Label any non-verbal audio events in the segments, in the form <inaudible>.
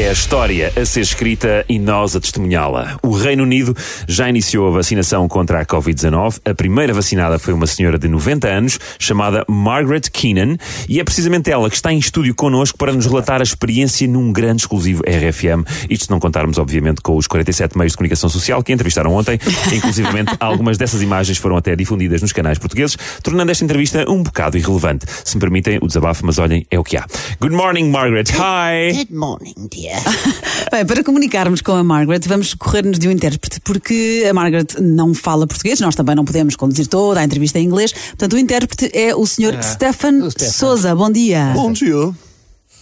É a história a ser escrita e nós a testemunhá-la. O Reino Unido já iniciou a vacinação contra a Covid-19. A primeira vacinada foi uma senhora de 90 anos, chamada Margaret Keenan, e é precisamente ela que está em estúdio connosco para nos relatar a experiência num grande exclusivo RFM. Isto se não contarmos, obviamente, com os 47 meios de comunicação social que entrevistaram ontem. <laughs> Inclusivamente, algumas dessas imagens foram até difundidas nos canais portugueses, tornando esta entrevista um bocado irrelevante. Se me permitem o desabafo, mas olhem, é o que há. Good morning, Margaret. Hi! Good morning, dear. <laughs> Bem, para comunicarmos com a Margaret, vamos correr-nos de um intérprete, porque a Margaret não fala português, nós também não podemos conduzir toda a entrevista em inglês. Portanto, o intérprete é o Sr. Stefan Souza. Bom dia. Bom dia.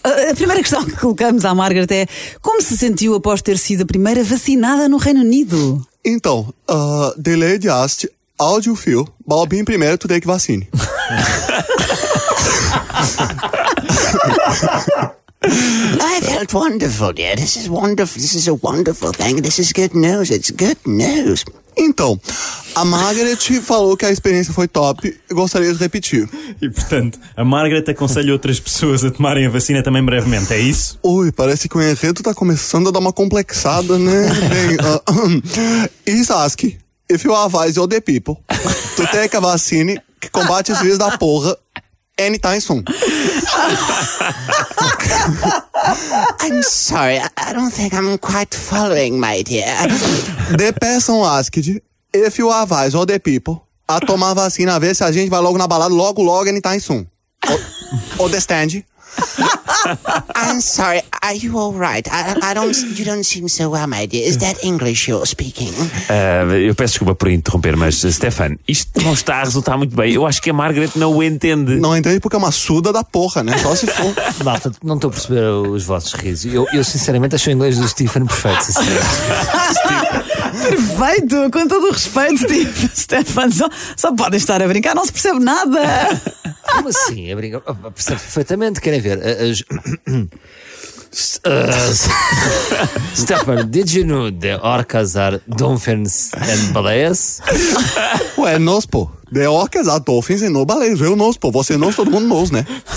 A primeira questão que colocamos à Margaret é como se sentiu após ter sido a primeira vacinada no Reino Unido? Então, uh, the lady asked, how do you feel about being primeiro to take vaccine? Felt wonderful, dear. This is wonderful. This is a wonderful thing. This is good news. It's good news. Então, a Margaret falou que a experiência foi top e gostaria de repetir. E portanto, a Margaret aconselha outras pessoas a tomarem a vacina também brevemente, é isso? Ui, parece que o enredo tá começando a dar uma complexada, né? Bem, uh, is ask if you advise all the people to take a vaccine que combate os vírus da porra anytime soon. <laughs> Sorry. I, I don't think I'm quite following, my dear. The person asked if you advise all the people a tomar vacina, a ver se a gente vai logo na balada, logo, logo, anytime soon. O- Understand? I'm sorry. Are you all right? I, I don't. You don't seem so well, my dear. Is that English you're speaking? Ah, eu peço desculpa por interromper, mas Stefan, isto não está a resultar muito bem. Eu acho que a Margaret não o entende. Não entende porque é uma surda da porra, né? Só se for. <laughs> Malta, não estou a perceber os vossos risos. Eu, eu sinceramente acho o inglês do Stephen perfeito. <laughs> Perfeito, com todo o respeito, Steve. <laughs> Stefan, só, só podem estar a brincar, não se percebe nada. Como assim? A brinca... Oh, Percebe perfeitamente, querem ver? As... Uh, Stefan, did you know the orcas are dolphins and baleias? Ué, nós, pô. The orcas, a dolphins e no baleias. Eu nós, pô. Você nós, todo mundo nós, né? <laughs>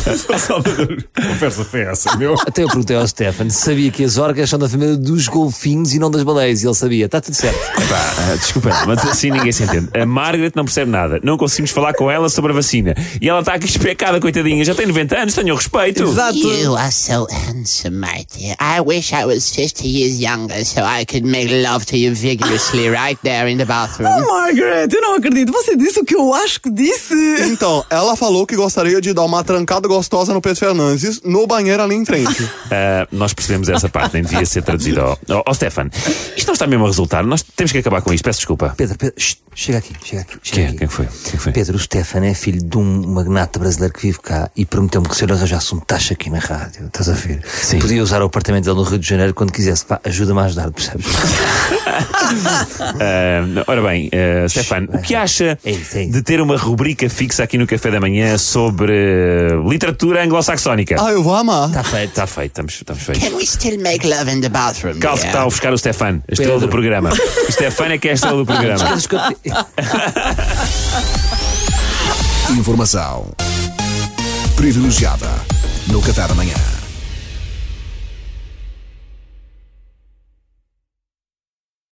Conversa foi essa, meu? Até eu perguntei ao Stefan se sabia que as orcas são da família dos golfinhos e não das baleias. E ele sabia. Está tudo certo. Pá, ah, desculpa, mas assim ninguém se entende. A Margaret não percebe nada. Não conseguimos falar com ela sobre a vacina. E ela está aqui especada, coitadinha. Já tem 90 anos, tenha o respeito. Exato. You are so handsome, my dear. I wish I was 50 years younger so I could make love to you vigorously right there in the bathroom. Margaret, eu não acredito. Você disse o que eu acho que disse. Então, ela falou que gostaria de dar uma trancada gostosa no Pedro Fernandes no banheiro ali em frente. Ah, <laughs> nós percebemos essa parte, nem devia ser traduzido. Ó oh, oh, Stefan, isto não está mesmo a resultar. Nós temos que acabar com isto. Peço desculpa. Pedro, Pedro, shh, chega aqui, chega aqui. Chega Quem, aqui. quem foi? Quem foi? Pedro, o Stefan é filho de um magnata brasileiro que vive cá e prometeu-me que se eu lhe arranjasse um taxa aqui na rádio, estás a ver? Sim. Podia usar o apartamento dele no Rio de Janeiro quando quisesse. Pá, ajuda-me a ajudar, percebes? Ah, <laughs> ora bem, ah, Stefan, o que acha É isso, é isso. De ter uma rubrica fixa aqui no Café da Manhã sobre ah, literatura anglo-saxónica? Ah, eu vou amar. Está feito. Está feito, estamos, estamos feitos. Can we still make love in the bathroom? Calça que está a ofuscar o Stefan, a estrela Pedro. do programa. <laughs> O Stefan é que é a estrela do programa. <laughs> Informação privilegiada no Café da Manhã.